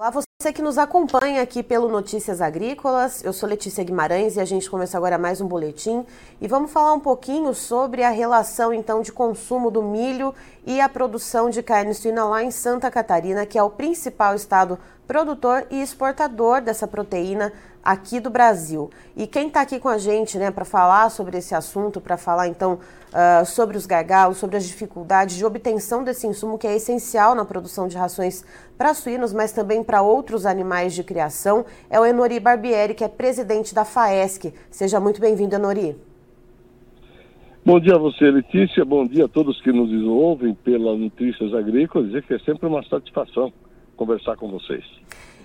Olá, você que nos acompanha aqui pelo Notícias Agrícolas. Eu sou Letícia Guimarães e a gente começa agora mais um boletim e vamos falar um pouquinho sobre a relação então de consumo do milho e a produção de carne suína lá em Santa Catarina, que é o principal estado produtor e exportador dessa proteína aqui do Brasil. E quem está aqui com a gente, né, para falar sobre esse assunto, para falar então uh, sobre os gargalos, sobre as dificuldades de obtenção desse insumo que é essencial na produção de rações para suínos, mas também para outros animais de criação, é o Enori Barbieri, que é presidente da FAESC. Seja muito bem-vindo, Enori. Bom dia a você, Letícia. Bom dia a todos que nos ouvem pela Notícias Agrícolas. Dizer que é sempre uma satisfação conversar com vocês.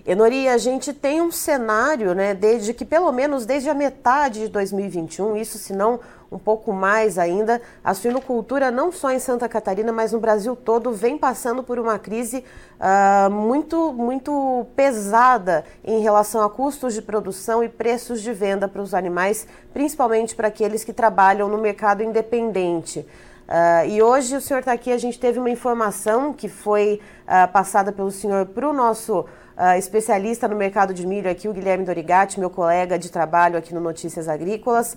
Enori, a gente tem um cenário, né, desde que pelo menos desde a metade de 2021, isso se não um pouco mais ainda, a suinocultura não só em Santa Catarina, mas no Brasil todo vem passando por uma crise uh, muito, muito pesada em relação a custos de produção e preços de venda para os animais, principalmente para aqueles que trabalham no mercado independente. Uh, e hoje o senhor está aqui, a gente teve uma informação que foi uh, passada pelo senhor para o nosso uh, especialista no mercado de milho aqui, o Guilherme Dorigatti, meu colega de trabalho aqui no Notícias Agrícolas,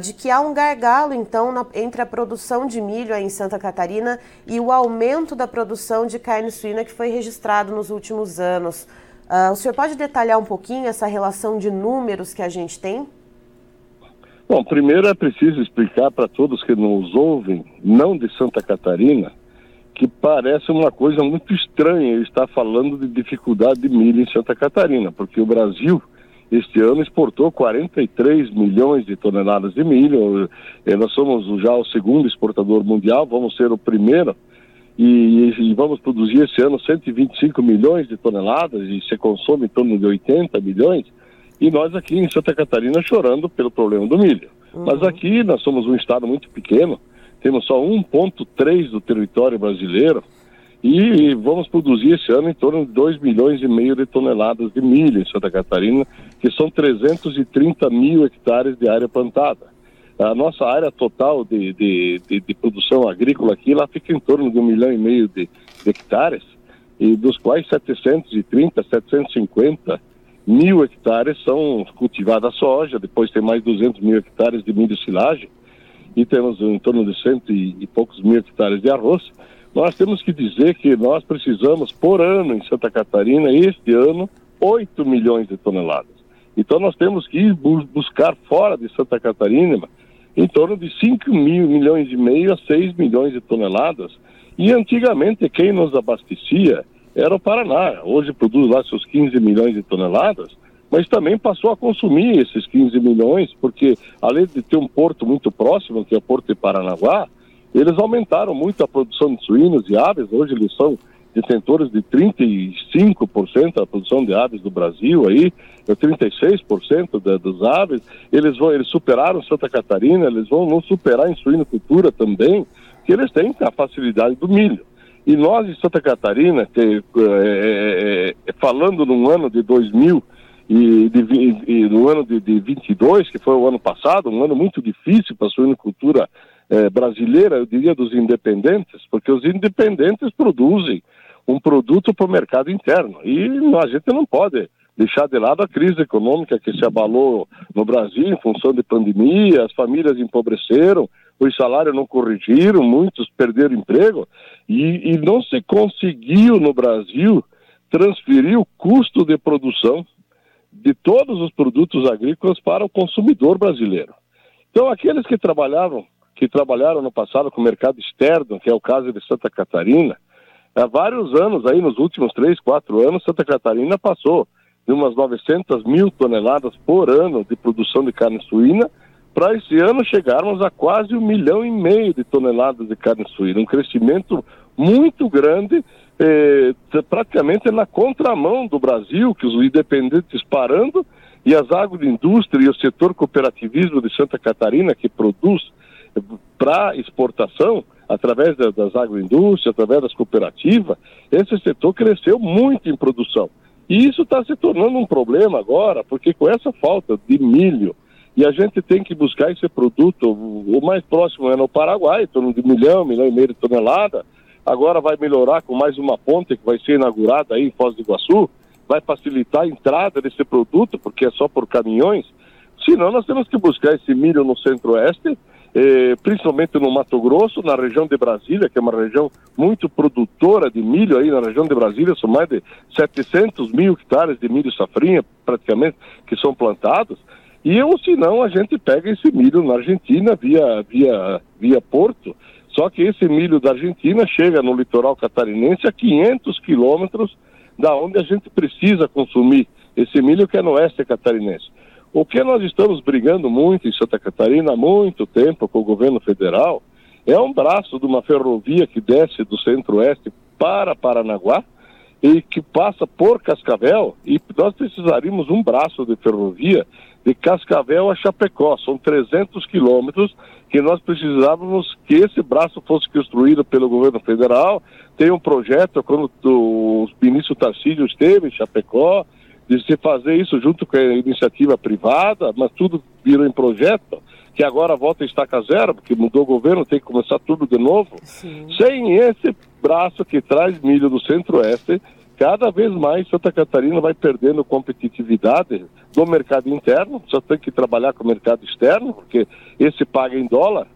de que há um gargalo, então, na, entre a produção de milho em Santa Catarina e o aumento da produção de carne suína que foi registrado nos últimos anos. o senhor pode detalhar um pouquinho essa relação de números que a gente tem? Bom, primeiro é preciso explicar para todos que nos ouvem, não de Santa Catarina, que parece uma coisa muito estranha estar falando de dificuldade de milho em Santa Catarina, porque o Brasil este ano exportou 43 milhões de toneladas de milho. Eh, nós somos já o segundo exportador mundial, vamos ser o primeiro. E, e, vamos produzir esse ano 125 milhões de toneladas e se consome em torno de 80 milhões e nós aqui em Santa Catarina chorando pelo problema do milho. Uhum. Mas aqui nós somos um estado muito pequeno, temos só 1,3 do território brasileiro e vamos produzir esse ano em torno de 2 milhões e meio de toneladas de milho em Santa Catarina, que são 330 mil hectares de área plantada. A nossa área total de, de, de, de produção agrícola aqui, ela fica em torno de um milhão e meio de, de hectares, e dos quais 730, 750 mil hectares são cultivadas soja, depois tem mais 200 mil hectares de milho silagem e temos em torno de cento e, poucos mil hectares de arroz. Nós temos que dizer que nós precisamos, por ano, em Santa Catarina, este ano, 8 milhões de toneladas. Então nós temos que ir buscar fora de Santa Catarina em torno de 5 mil milhões e meio a 6 milhões de toneladas. E antigamente quem nos abastecia era o Paraná. Hoje produz lá seus 15 milhões de toneladas, mas também passou a consumir esses 15 milhões, porque além de ter um porto muito próximo, que é o Porto de Paranaguá, eles aumentaram muito a produção de suínos e aves. Hoje eles são detentores de 35% da produção de aves do Brasil aí, 36% da, das aves. Eles vão, eles superaram Santa Catarina, eles vão nos superar em suinocultura também, que eles têm a facilidade do milho. E nós em Santa Catarina, que, é, é, falando num ano de 2000 e, de, e no ano de, de 22, que foi o ano passado, um ano muito difícil para a suinocultura é, brasileira, eu diria dos independentes, porque os independentes produzem um produto para o mercado interno. E a gente não pode deixar de lado a crise econômica que se abalou no Brasil em função de pandemia, as famílias empobreceram, os salários não corrigiram, muitos perderam emprego, e, e não se conseguiu no Brasil transferir o custo de produção de todos os produtos agrícolas para o consumidor brasileiro. Então, aqueles que trabalhavam, que trabalharam no passado com o mercado externo, que é o caso de Santa Catarina, há vários anos, aí nos últimos três, quatro anos, Santa Catarina passou de umas 900 mil toneladas por ano de produção de carne suína para esse ano chegarmos a quase um milhão e meio de toneladas de carne suína, um crescimento muito grande, eh, praticamente na contramão do Brasil, que os independentes parando e as agroindústrias e o setor cooperativismo de Santa Catarina, que produz eh, para exportação, através das agroindústrias, através das cooperativas, esse setor cresceu muito em produção. E isso está se tornando um problema agora, porque com essa falta de milho, e a gente tem que buscar esse produto, o mais próximo é no Paraguai, em torno de milhão, milhão e meio de tonelada. Agora vai melhorar com mais uma ponte que vai ser inaugurada aí em Foz do Iguaçu, vai facilitar a entrada desse produto, porque é só por caminhões. Senão, nós temos que buscar esse milho no centro-oeste, eh, principalmente no Mato Grosso, na região de Brasília, que é uma região muito produtora de milho aí na região de Brasília, são mais de 700 mil hectares de milho safrinha, praticamente, que são plantados. E ou se não, a gente pega esse milho na Argentina via, via, via porto. Só que esse milho da Argentina chega no litoral catarinense a 500 quilômetros da onde a gente precisa consumir esse milho que é no oeste catarinense. O que nós estamos brigando muito em Santa Catarina há muito tempo com o governo federal é um braço de uma ferrovia que desce do centro-oeste para Paranaguá e que passa por Cascavel e nós precisaríamos um braço de ferrovia de Cascavel a Chapecó. São 300 quilômetros que nós precisávamos que esse braço fosse construído pelo governo federal. Tem um projeto, quando o ministro Tarcísio esteve em Chapecó, de se fazer isso junto com a iniciativa privada, mas tudo virou em projeto, que agora volta a estaca zero, porque mudou o governo, tem que começar tudo de novo. Sim. Sem esse braço que traz milho do centro-oeste, cada vez mais Santa Catarina vai perdendo competitividade do mercado interno, só tem que trabalhar com o mercado externo, porque esse paga em dólar,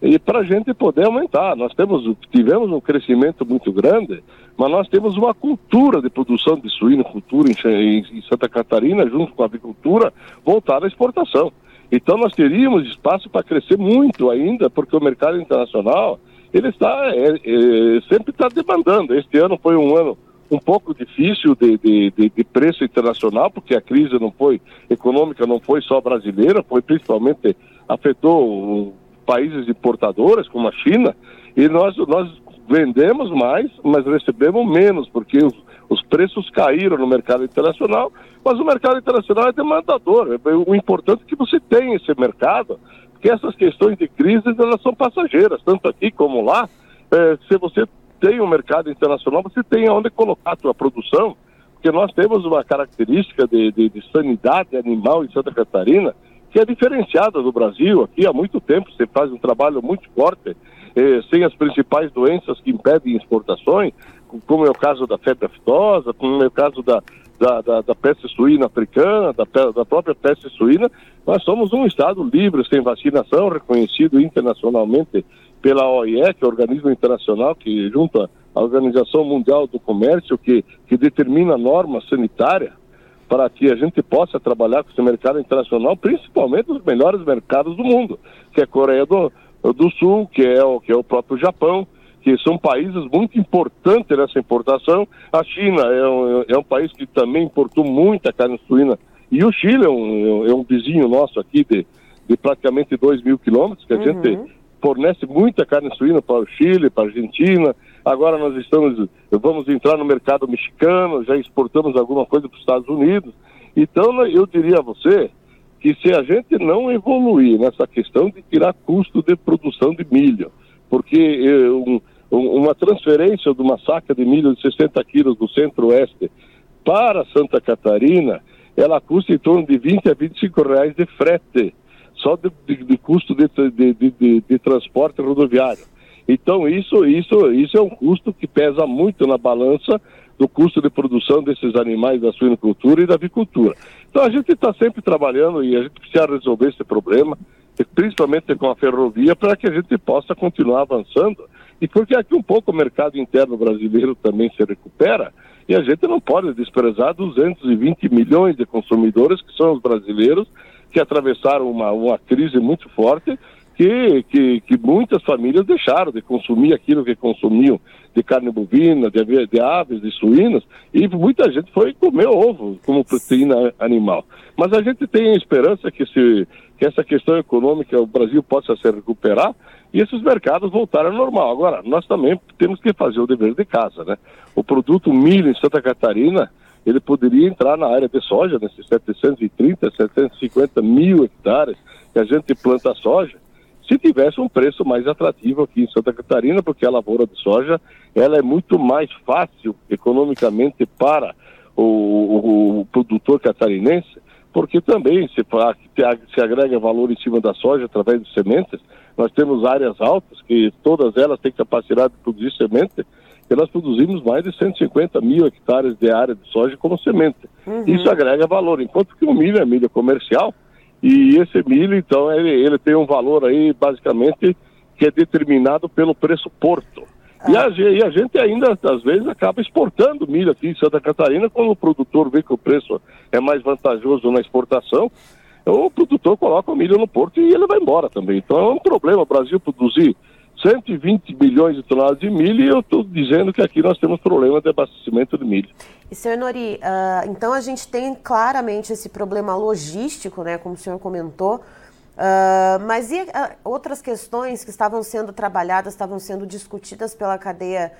e para a gente poder aumentar. Nós temos, tivemos um crescimento muito grande, mas nós temos uma cultura de produção de suinocultura em, em Santa Catarina, junto com a avicultura, voltada à exportação. Então nós teríamos espaço para crescer muito ainda, porque o mercado internacional ele está é, é, sempre está demandando. Este ano foi um ano um pouco difícil de, de, de, de, preço internacional, porque a crise não foi econômica, não foi só brasileira, foi principalmente afetou países importadores, como a China, e nós, nós vendemos mais, mas recebemos menos, porque os, os preços caíram no mercado internacional, mas o mercado internacional é demandador. O importante é que você tenha esse mercado, porque essas questões de crise elas são passageiras, tanto aqui como lá. É, se você tem um mercado internacional, você tem onde colocar a sua produção, porque nós temos uma característica de, de, de, sanidade animal em Santa Catarina que é diferenciada do Brasil. Aqui há muito tempo você faz um trabalho muito forte, eh, sem as principais doenças que impedem exportações, como é o caso da febre aftosa, como é o caso da, da, da, da peste suína africana, da, da própria peste suína. Nós somos um Estado livre, sem vacinação, reconhecido internacionalmente pela OIE, que é o organismo internacional que junta a Organização Mundial do Comércio, que, que determina a norma sanitária para que a gente possa trabalhar com esse mercado internacional, principalmente os melhores mercados do mundo, que é a Coreia do, do Sul, que é, o, que é o próprio Japão, que são países muito importantes nessa importação. A China é um, é um país que também importou muita carne suína. E o Chile é um, é um vizinho nosso aqui de, de praticamente 2 mil quilômetros, que a uhum. gente fornece muita carne suína para o Chile, para a Argentina. Agora nós estamos, vamos entrar no mercado mexicano, já exportamos alguma coisa para os Estados Unidos. Então eu diria a você que se a gente não evoluir nessa questão de tirar custo de produção de milho, porque eh, um, uma transferência de uma saca de milho de 60 quilos do centro-oeste para Santa Catarina, ela custa em torno de 20 a 25 reais de frete só de, de, de custo de, de, transporte rodoviário. Então isso, isso, isso é um custo que pesa muito na balança do custo de produção desses animais da suinocultura e da avicultura. Então a gente está sempre trabalhando e a gente precisa resolver esse problema, principalmente com a ferrovia, para que a gente possa continuar avançando. E porque aqui um pouco o mercado interno brasileiro também se recupera, e a gente não pode desprezar 220 milhões de consumidores que são os brasileiros que atravessaram uma, uma crise muito forte, que, que, que, muitas famílias deixaram de consumir aquilo que consumiam de carne bovina, de, de, aves, de suínas, e muita gente foi comer ovo como proteína animal. Mas a gente tem esperança que, se, que essa questão econômica, o Brasil possa se recuperar e esses mercados voltarem ao normal. Agora, nós também temos que fazer o dever de casa, né? O produto milho em Santa Catarina, ele poderia entrar na área de soja, nesses 730, 750 mil hectares que a gente planta soja, se tivesse um preço mais atrativo aqui em Santa Catarina, porque a lavoura de soja ela é muito mais fácil economicamente para o, o, o produtor catarinense, porque também se, se agrega valor em cima da soja através de sementes. Nós temos áreas altas que todas elas têm capacidade de produzir semente porque nós produzimos mais de 150 mil hectares de área de soja como semente. Uhum. Isso agrega valor, enquanto que o milho é milho comercial, e esse milho, então, ele, ele tem um valor aí, basicamente, que é determinado pelo preço porto. Ah. E, a, e, a, gente ainda, às vezes, acaba exportando milho aqui em Santa Catarina, quando o produtor vê que o preço é mais vantajoso na exportação, o produtor coloca o milho no porto e ele vai embora também. Então é um problema o Brasil produzir 120 milhões de toneladas de milho e eu estou dizendo que aqui nós temos problema de abastecimento de milho. E, senhor Nori, uh, então a gente tem claramente esse problema logístico, né, como o senhor comentou, uh, mas e uh, outras questões que estavam sendo trabalhadas, estavam sendo discutidas pela cadeia,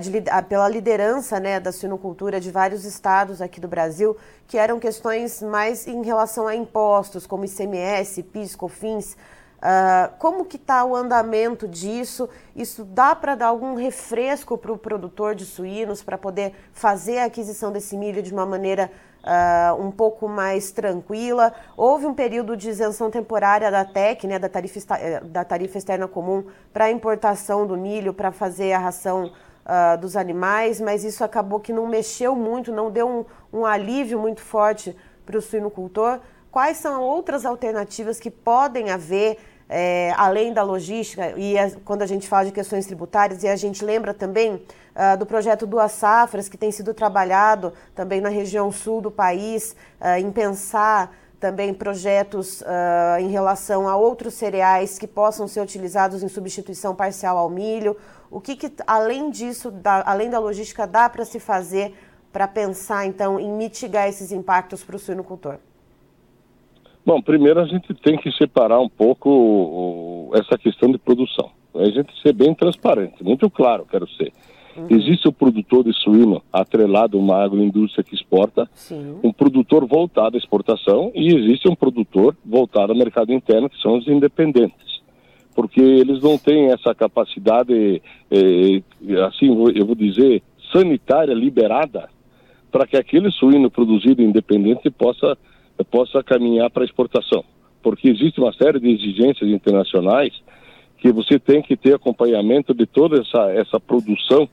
de, pela liderança né, da suinocultura de vários estados aqui do Brasil, que eram questões mais em relação a impostos, como ICMS, PIS, COFINS, Uh, como que está o andamento disso? Isso dá para dar algum refresco para o produtor de suínos para poder fazer a aquisição desse milho de uma maneira uh, um pouco mais tranquila? Houve um período de isenção temporária da TEC, né, da, tarifa, eh, da tarifa externa comum, para importação do milho, para fazer a ração uh, dos animais, mas isso acabou que não mexeu muito, não deu um, um alívio muito forte para o suinocultor quais são outras alternativas que podem haver é, além da logística, e a, quando a gente fala de questões tributárias, e a gente lembra também uh, do projeto Duas Safras, que tem sido trabalhado também na região sul do país, uh, em pensar também projetos uh, em relação a outros cereais que possam ser utilizados em substituição parcial ao milho. O que, que além disso, além da logística, dá para se fazer para pensar, então, em mitigar esses impactos para o suinocultor? Bom, primeiro a gente tem que separar um pouco essa questão de produção. A gente ser bem transparente, muito claro, quero ser. Uhum. Existe o produtor de suíno atrelado a uma agroindústria que exporta, Sim. um produtor voltado à exportação e existe um produtor voltado ao mercado interno, que são os independentes. Porque eles não têm essa capacidade, eh, assim, eu vou dizer, sanitária liberada para que aquele suíno produzido independente possa possa caminhar para exportação. Porque existe uma série de exigências internacionais que você tem que ter acompanhamento de toda essa, essa produção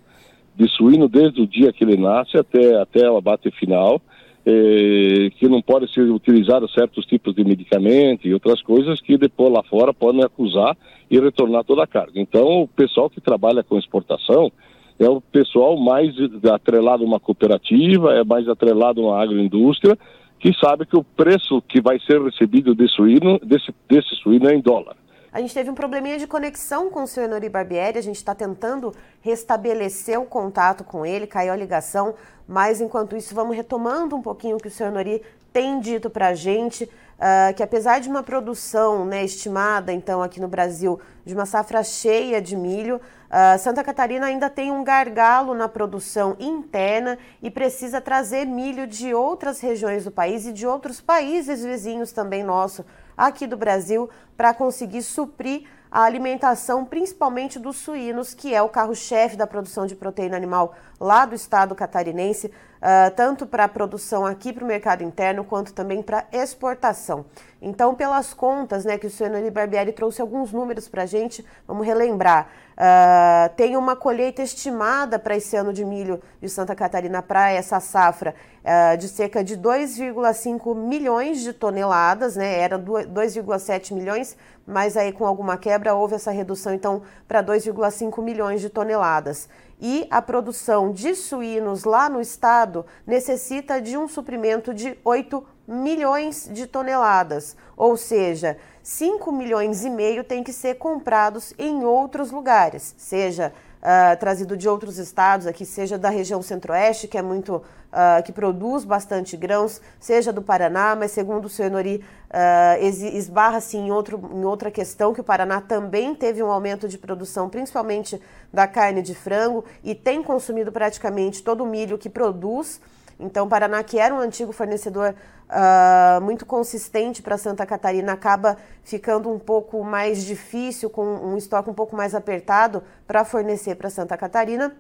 de suíno desde o dia que ele nasce até, até o abate final, eh, que não pode ser utilizado certos tipos de medicamento e outras coisas que depois lá fora podem acusar e retornar toda a carga. Então, o pessoal que trabalha com exportação é o pessoal mais atrelado a uma cooperativa, é mais atrelado a uma agroindústria, que sabe que o preço que vai ser recebido de suíno, desse, desse suíno é em dólar. A gente teve um probleminha de conexão com o senhor Nori Barbieri, a gente está tentando restabelecer o contato com ele, caiu a ligação, mas enquanto isso vamos retomando um pouquinho o que o senhor Nori tem dito para a gente, uh, que apesar de uma produção né, estimada, então, aqui no Brasil, de uma safra cheia de milho, Uh, Santa Catarina ainda tem um gargalo na produção interna e precisa trazer milho de outras regiões do país e de outros países vizinhos também nosso, aqui do Brasil, para conseguir suprir a alimentação, principalmente dos suínos, que é o carro-chefe da produção de proteína animal lá do estado catarinense, uh, tanto para a produção aqui para o mercado interno, quanto também para exportação. Então, pelas contas, né, que o senhor Barbieri trouxe alguns números para a gente, vamos relembrar. Uh, tem uma colheita estimada para esse ano de milho de Santa Catarina para essa safra uh, de cerca de 2,5 milhões de toneladas, né? Era 2,7 milhões, mas aí com alguma quebra houve essa redução então para 2,5 milhões de toneladas. E a produção de suínos lá no estado necessita de um suprimento de 8 milhões de toneladas, ou seja, 5 milhões e meio tem que ser comprados em outros lugares, seja uh, trazido de outros estados, aqui seja da região centro-oeste, que é muito uh, que produz bastante grãos, seja do Paraná, mas segundo o senhor Nori, uh, esbarra-se em, em outra questão, que o Paraná também teve um aumento de produção, principalmente da carne de frango, e tem consumido praticamente todo o milho que produz. Então, Paraná, que era um antigo fornecedor uh, muito consistente para Santa Catarina, acaba ficando um pouco mais difícil, com um estoque um pouco mais apertado para fornecer para Santa Catarina.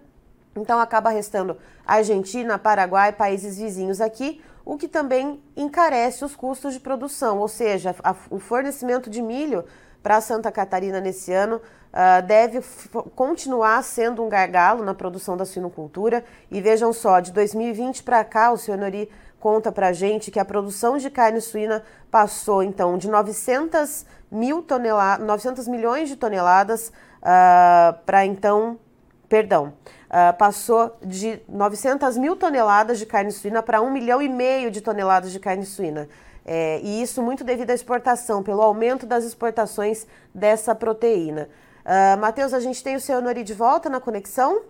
Então, acaba restando Argentina, Paraguai, países vizinhos aqui, o que também encarece os custos de produção, ou seja, a, o fornecimento de milho para Santa Catarina nesse ano uh, deve continuar sendo um gargalo na produção da suinocultura. E vejam só, de 2020 para cá, o senhor Nori conta para a gente que a produção de carne suína passou então de 900, mil toneladas, 900 milhões de toneladas uh, para então, perdão, uh, passou de 900 mil toneladas de carne suína para 1 milhão e meio de toneladas de carne suína. É, e isso muito devido à exportação, pelo aumento das exportações dessa proteína. Uh, Matheus, a gente tem o seu Nori de volta na conexão?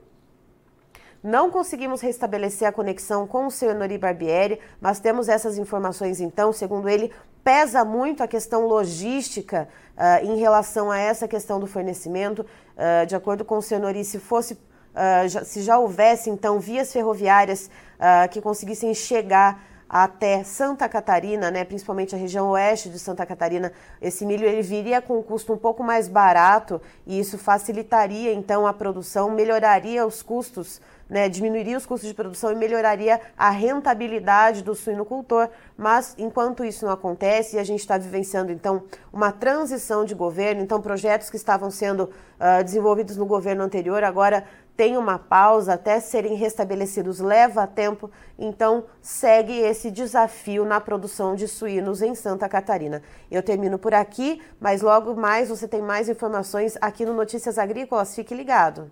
Não conseguimos restabelecer a conexão com o seu Nori Barbieri, mas temos essas informações então, segundo ele, pesa muito a questão logística uh, em relação a essa questão do fornecimento. Uh, de acordo com o seu Nori, se fosse, já, se já houvesse então vias ferroviárias que conseguissem chegar até Santa Catarina, né, principalmente a região oeste de Santa Catarina, esse milho ele viria com um custo um pouco mais barato e isso facilitaria então a produção, melhoraria os custos, né, diminuiria os custos de produção e melhoraria a rentabilidade do suinocultor. Mas enquanto isso não acontece e a gente está vivenciando então uma transição de governo, então projetos que estavam sendo uh, desenvolvidos no governo anterior agora tem uma pausa até serem restabelecidos, leva tempo, então segue esse desafio na produção de suínos em Santa Catarina. Eu termino por aqui, mas logo mais você tem mais informações aqui no Notícias Agrícolas, fique ligado.